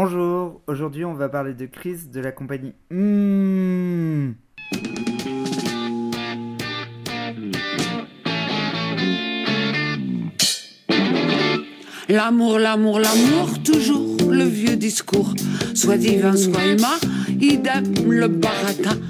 Bonjour, aujourd'hui on va parler de Chris de la compagnie Mmh. L'amour, l'amour, l'amour, toujours le vieux discours. Soit divin, soit humain, idem le baratin.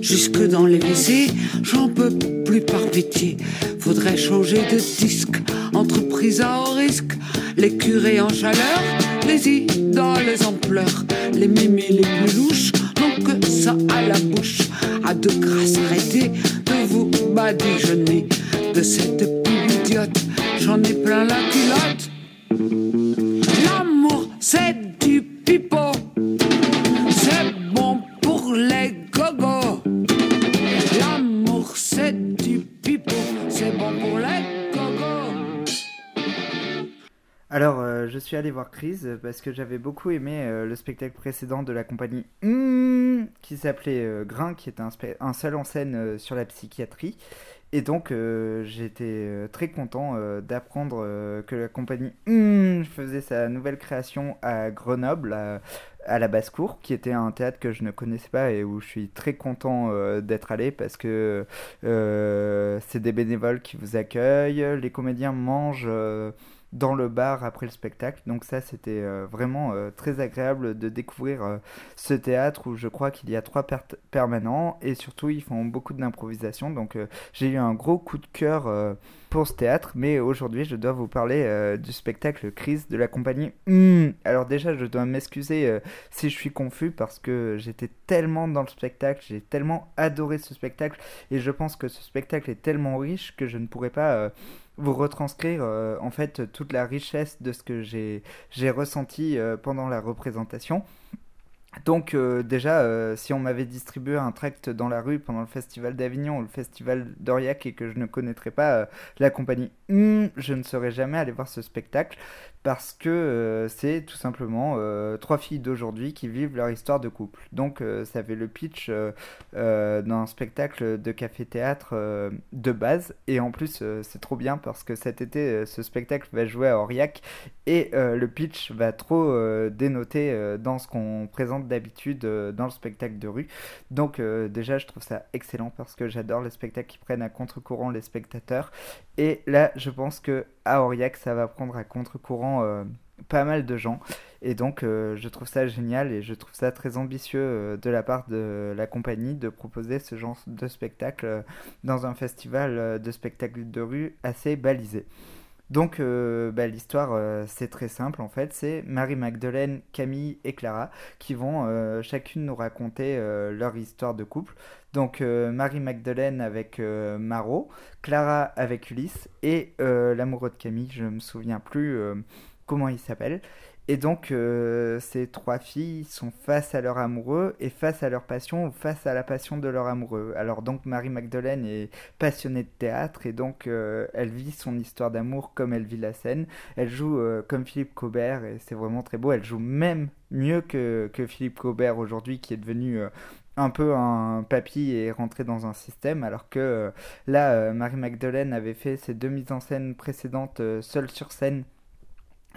Jusque dans les WC, j'en peux plus par pitié. Faudrait changer de disque, entreprise à haut risque. Les curés en chaleur, les idoles en pleurs. Les mémés les plus louches n'ont que ça à la bouche. À de grâce arrêtez de vous badigeonner. De cette pub idiote, j'en ai plein la culotte. Je suis allé voir Chris euh, parce que j'avais beaucoup aimé euh, le spectacle précédent de la compagnie Mmh, qui s'appelait euh, Grain, qui était un, seul en scène sur la psychiatrie. Et donc, j'étais très content d'apprendre que la compagnie Mmh faisait sa nouvelle création à Grenoble, à, la Basse-Cour, qui était un théâtre que je ne connaissais pas et où je suis très content d'être allé parce que c'est des bénévoles qui vous accueillent, les comédiens mangent. Dans le bar après le spectacle. Donc ça, c'était euh, vraiment euh, très agréable de découvrir euh, ce théâtre où je crois qu'il y a trois per- permanents et surtout ils font beaucoup d'improvisation. Donc j'ai eu un gros coup de cœur pour ce théâtre. Mais aujourd'hui, je dois vous parler du spectacle Crise de la compagnie. Hmm. Alors déjà, je dois m'excuser si je suis confus parce que j'étais tellement dans le spectacle, j'ai tellement adoré ce spectacle et je pense que ce spectacle est tellement riche que je ne pourrais pas... vous retranscrire euh, en fait toute la richesse de ce que j'ai ressenti euh, pendant la représentation. Donc euh, déjà, si on m'avait distribué un tract dans la rue pendant le festival d'Avignon ou le festival d'Aurillac et que je ne connaîtrais pas la compagnie, hmm, je ne serais jamais allé voir ce spectacle parce que euh, c'est tout simplement euh, trois filles d'aujourd'hui qui vivent leur histoire de couple. Donc euh, ça fait le pitch d'un spectacle de café-théâtre de base et en plus c'est trop bien parce que cet été ce spectacle va jouer à Aurillac et le pitch va trop dénoter dans ce qu'on présente d'habitude dans le spectacle de rue. Donc déjà je trouve ça excellent parce que j'adore les spectacles qui prennent à contre-courant les spectateurs et là je pense que à Aurillac ça va prendre à contre-courant euh, pas mal de gens et donc euh, je trouve ça génial et je trouve ça très ambitieux euh, de la part de la compagnie de proposer ce genre de spectacle dans un festival de spectacles de rue assez balisé. Donc euh, bah, l'histoire euh, c'est très simple en fait, c'est Marie-Magdeleine, Camille et Clara qui vont euh, chacune nous raconter euh, leur histoire de couple. Donc Marie-Magdeleine avec Marot, Clara avec Ulysse et l'amoureux de Camille, je me souviens plus comment il s'appelle. Et donc euh, ces trois filles sont face à leur amoureux et face à leur passion ou face à la passion de leur amoureux. Alors donc Marie-Magdeleine est passionnée de théâtre et donc euh, elle vit son histoire d'amour comme elle vit la scène. Elle joue euh, comme Philippe Cobert et c'est vraiment très beau. Elle joue même mieux que, que Philippe Cobert aujourd'hui qui est devenu un peu un papy et rentré dans un système alors que là euh, Marie-Magdeleine avait fait ses deux mises en scène précédentes seule sur scène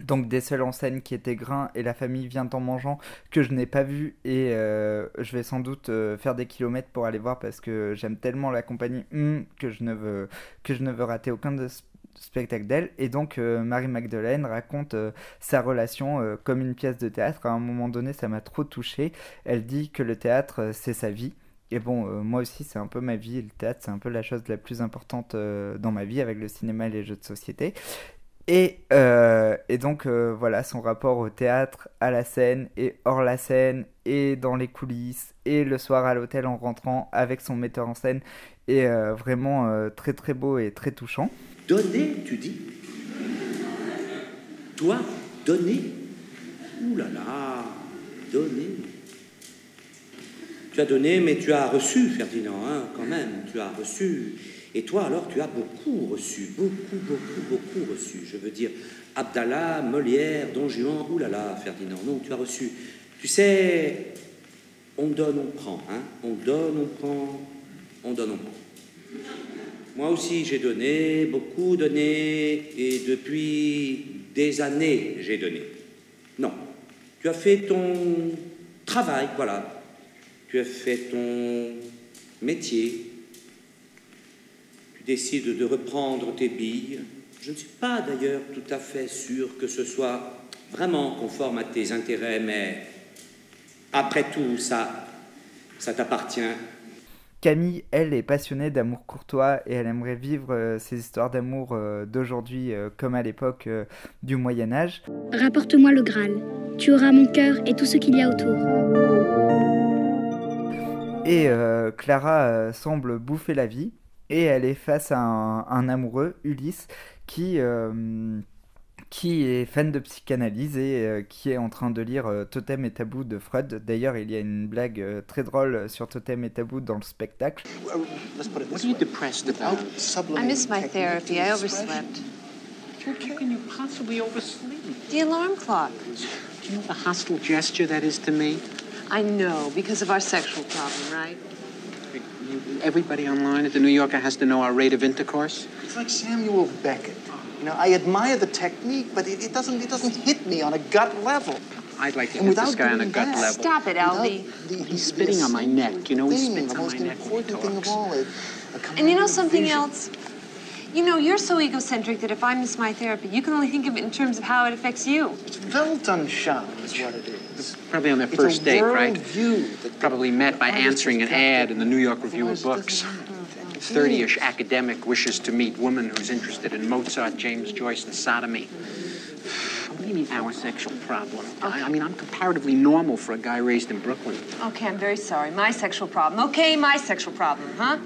donc des seuls en scène qui étaient Grain et la famille vient en mangeant que je n'ai pas vu et euh, je vais sans doute euh, faire des kilomètres pour aller voir parce que j'aime tellement la compagnie hmm, que je ne veux que je ne veux rater aucun de s- spectacle d'elle. Et donc euh, Marie Magdeleine raconte sa relation comme une pièce de théâtre. À un moment donné ça m'a trop touché elle dit que le théâtre c'est sa vie. Et bon, moi aussi, c'est un peu ma vie. Le théâtre, c'est un peu la chose la plus importante dans ma vie avec le cinéma et les jeux de société. Et, euh, et donc euh, voilà son rapport au théâtre, à la scène et hors la scène et dans les coulisses et le soir à l'hôtel en rentrant avec son metteur en scène est euh, vraiment très très beau et très touchant. Donner, tu dis? Toi, donner? Ouh là là, donner. Tu as donné, mais tu as reçu, Ferdinand, hein, quand même, tu as reçu. Et toi, alors, tu as beaucoup reçu, beaucoup, beaucoup, beaucoup reçu. Je veux dire, Abdallah, Molière, Don Juan, là, Ferdinand, non, tu as reçu. Tu sais, on donne, on prend, hein. On donne, on prend, on donne, on prend. Moi aussi, j'ai donné, beaucoup donné, et depuis des années, j'ai donné. Non, Tu as fait ton travail, voilà. Tu as fait ton métier. Tu décides de reprendre tes billes. Je ne suis pas d'ailleurs tout à fait sûr que ce soit vraiment conforme à tes intérêts, mais après tout, ça, ça t'appartient. Camille, elle, est passionnée d'amour courtois et elle aimerait vivre euh, ces histoires d'amour euh, d'aujourd'hui euh, comme à l'époque du Moyen Âge. Rapporte-moi le Graal. Tu auras mon cœur et tout ce qu'il y a autour. Et Clara semble bouffer la vie et elle est face à un amoureux, Ulysse, qui qui est fan de psychanalyse et euh, qui est en train de lire euh, Totem et Tabou de Freud. D'ailleurs, il y a une blague euh, très drôle sur Totem et Tabou dans le spectacle. What are you depressed about? I miss my therapy. I overslept. How can you possibly oversleep? The alarm clock. Do you know the hostile gesture that is to me? I know, because of our sexual problem, right? Everybody online at the New Yorker has to know our rate of intercourse. It's like Samuel Beckett. You know, I admire the technique, but it, it doesn't it doesn't hit me on a gut level. I'd like to and hit this guy on a gut that, level. Stop it, Albie. He's spitting on my neck. You know, he spits on my neck when he talks. All, and you know something vision. else? You know, you're so egocentric that if I miss my therapy, you can only think of it in terms of how it affects you. It's Weltanschauung is what it is. Probably on their first date, right? Probably met by answering an ad in the New York Review of Books. 30-ish academic wishes to meet woman who's interested in Mozart, James Joyce, and sodomy. What do you mean our sexual problem? I, I, mean, I'm comparatively normal for a guy raised in Brooklyn. Okay, I'm very sorry. My sexual problem. Okay, my sexual problem, huh?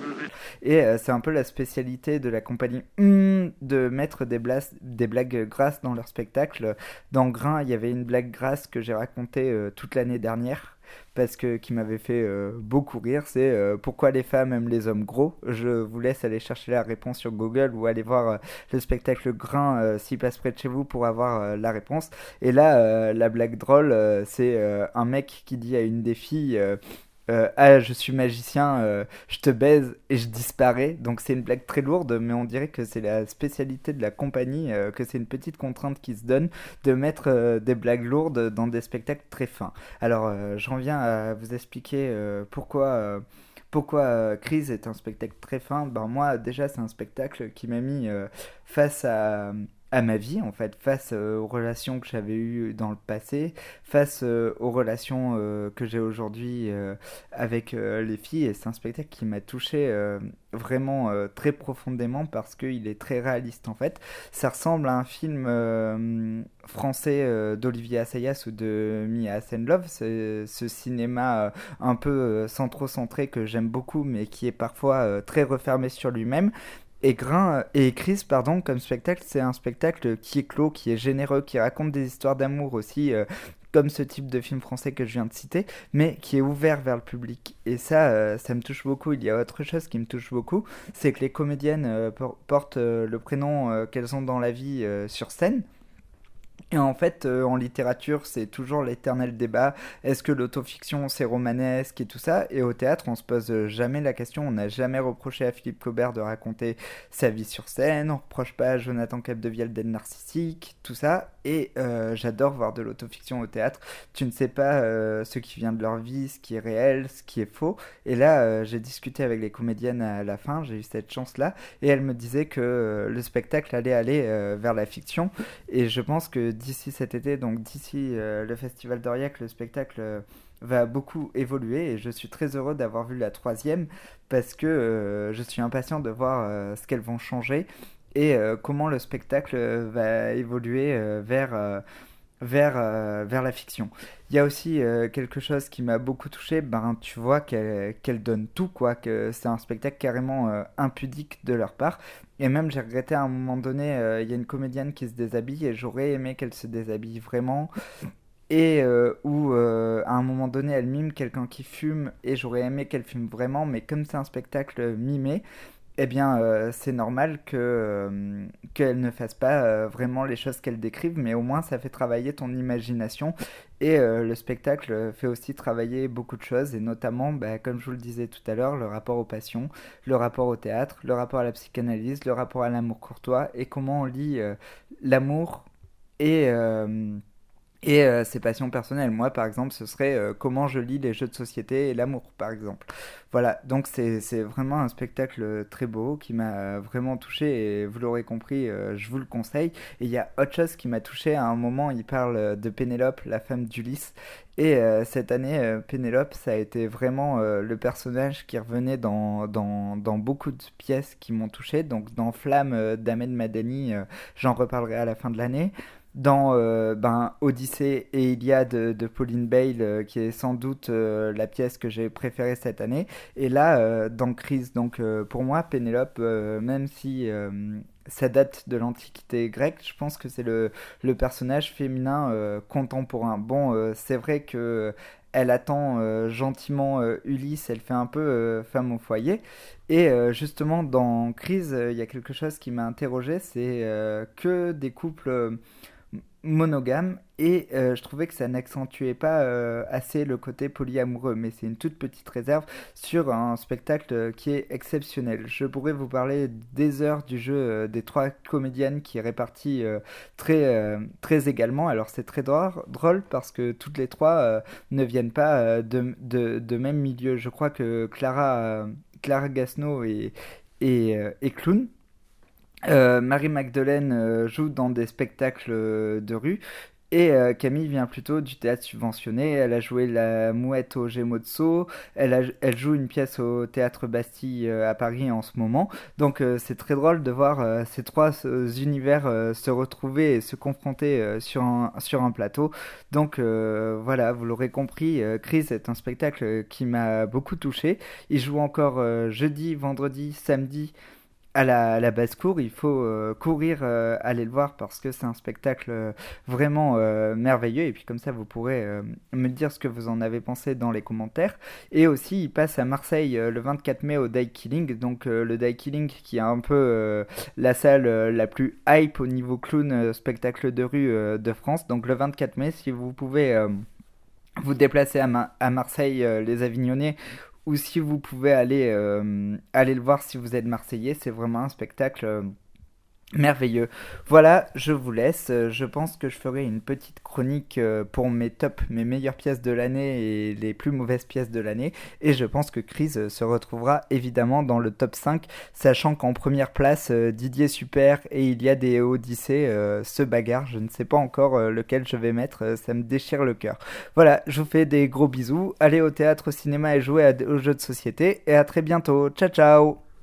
Et euh, c'est un peu la spécialité de la compagnie mm, de mettre des, des blagues grasses dans leur spectacle. Dans Grain, il y avait une blague grasse que j'ai racontée euh, toute l'année dernière parce que qui m'avait fait euh, beaucoup rire, c'est euh, pourquoi les femmes aiment les hommes gros? Je vous laisse aller chercher la réponse sur Google ou aller voir euh, le spectacle Grain s'il passe près de chez vous pour avoir la réponse. Et là, la blague drôle, c'est un mec qui dit à une des filles euh, ah je suis magicien, euh, je te baise et je disparais. Donc c'est une blague très lourde, mais on dirait que c'est la spécialité de la compagnie, euh, que c'est une petite contrainte qui se donne de mettre des blagues lourdes dans des spectacles très fins. Alors j'en viens à vous expliquer pourquoi. pourquoi Crise est un spectacle très fin Ben moi déjà c'est un spectacle qui m'a mis face à, à ma vie en fait face euh, aux relations que j'avais eues dans le passé face euh, aux relations euh, que j'ai aujourd'hui avec les filles. Et c'est un spectacle qui m'a touché vraiment très profondément parce qu'il est très réaliste en fait. Ça ressemble à un film français d'Olivier Assayas ou de Mia Love ce cinéma un peu centro-centré que j'aime beaucoup mais qui est parfois très refermé sur lui-même et Grain et Chris, pardon, comme spectacle, c'est un spectacle qui est clos, qui est généreux, qui raconte des histoires d'amour aussi, euh, comme ce type de film français que je viens de citer, mais qui est ouvert vers le public. Et ça, euh, ça me touche beaucoup. Il y a autre chose qui me touche beaucoup, c'est que les comédiennes euh, portent le prénom qu'elles ont dans la vie sur scène. Et en fait, euh, en littérature, c'est toujours l'éternel débat. Est-ce que l'autofiction, c'est romanesque et tout ça? Et au théâtre, on se pose jamais la question. On n'a jamais reproché à Philippe Cobert de raconter sa vie sur scène. On reproche pas à Jonathan Capdevielle d'être narcissique, tout ça. Et euh, j'adore voir de l'autofiction au théâtre. Tu ne sais pas euh, ce qui vient de leur vie, ce qui est réel, ce qui est faux. Et là, j'ai discuté avec les comédiennes à la fin. J'ai eu cette chance-là. Et elles me disaient que le spectacle allait aller vers la fiction. Et je pense que d'ici cet été, donc d'ici euh, le Festival d'Aurillac, le spectacle euh, va beaucoup évoluer et je suis très heureux d'avoir vu la troisième parce que euh, je suis impatient de voir ce qu'elles vont changer et comment le spectacle va évoluer vers vers, vers la fiction. Il y a aussi quelque chose qui m'a beaucoup touché, ben, tu vois qu'elle donne tout, quoi, que c'est un spectacle carrément impudique de leur part. Et même j'ai regretté à un moment donné, euh, il y a une comédienne qui se déshabille et j'aurais aimé qu'elle se déshabille vraiment. Et euh, où euh, à un moment donné elle mime quelqu'un qui fume et j'aurais aimé qu'elle fume vraiment, mais comme c'est un spectacle mimé, eh bien, euh, c'est normal que euh, qu'elle ne fasse pas euh, vraiment les choses qu'elle décrive, mais au moins ça fait travailler ton imagination. Et le spectacle fait aussi travailler beaucoup de choses, et notamment, bah, comme je vous le disais tout à l'heure, le rapport aux passions, le rapport au théâtre, le rapport à la psychanalyse, le rapport à l'amour courtois, et comment on lit l'amour et et euh, ses passions personnelles. Moi, par exemple, ce serait euh, comment je lis les jeux de société et l'amour, par exemple. Voilà, donc c'est vraiment un spectacle très beau qui m'a vraiment touché et vous l'aurez compris, euh, je vous le conseille. Et il y a autre chose qui m'a touché à un moment, il parle de Pénélope, la femme d'Ulysse. Et cette année, Pénélope, ça a été vraiment le personnage qui revenait dans, dans, dans, beaucoup de pièces qui m'ont touché. Donc dans Flamme d'Ahmed Madani, j'en reparlerai à la fin de l'année dans euh, ben, Odyssée et Iliade de, Pauline Bale, euh, qui est sans doute euh, la pièce que j'ai préférée cette année. Et là, dans Crise, donc pour moi, Pénélope, même si ça date de l'Antiquité grecque, je pense que c'est le, personnage féminin contemporain. Bon, c'est vrai que elle attend gentiment Ulysse, elle fait un peu femme au foyer. Et justement, dans Crise, il y a quelque chose qui m'a interrogé, c'est que des couples monogame et euh, je trouvais que ça n'accentuait pas euh, assez le côté polyamoureux mais c'est une toute petite réserve sur un spectacle qui est exceptionnel. Je pourrais vous parler des heures du jeu euh, des trois comédiennes qui est réparti très très également. Alors c'est très drôle, parce que toutes les trois ne viennent pas de, même milieu. Je crois que Clara Clara Gasno est, est clown euh, Marie-Magdeleine euh, joue dans des spectacles euh, de rue. Et Camille vient plutôt du théâtre subventionné. Elle a joué La Mouette au Gémozzo. Elle, elle joue une pièce au théâtre Bastille à Paris en ce moment. Donc c'est très drôle de voir ces trois univers se retrouver et se confronter sur, un, sur un plateau. Donc voilà, vous l'aurez compris, Chris est un spectacle qui m'a beaucoup touché. Il joue encore jeudi, vendredi, samedi à la, basse-cour, il faut euh, courir, euh, aller le voir parce que c'est un spectacle euh, vraiment merveilleux. Et puis comme ça, vous pourrez me dire ce que vous en avez pensé dans les commentaires. Et aussi, il passe à Marseille le 24 mai au Die Killing. Donc le Die Killing qui est un peu la salle la plus hype au niveau clown spectacle de rue de France. Donc le 24 mai, si vous pouvez vous déplacer à, à Marseille, les Avignonnais, ou si vous pouvez aller, euh, aller le voir si vous êtes marseillais, c'est vraiment un spectacle euh, merveilleux. Voilà, je vous laisse. Je pense que je ferai une petite chronique euh, pour mes top, mes meilleures pièces de l'année et les plus mauvaises pièces de l'année. Et je pense que Chris se retrouvera évidemment dans le top 5, sachant qu'en première place, euh, Didier Super et il y a des Odyssées euh, se bagarrent. Je ne sais pas encore lequel je vais mettre, ça me déchire le cœur. Voilà, je vous fais des gros bisous. Allez au théâtre, au cinéma et jouez aux jeux de société. Et à très bientôt. Ciao ciao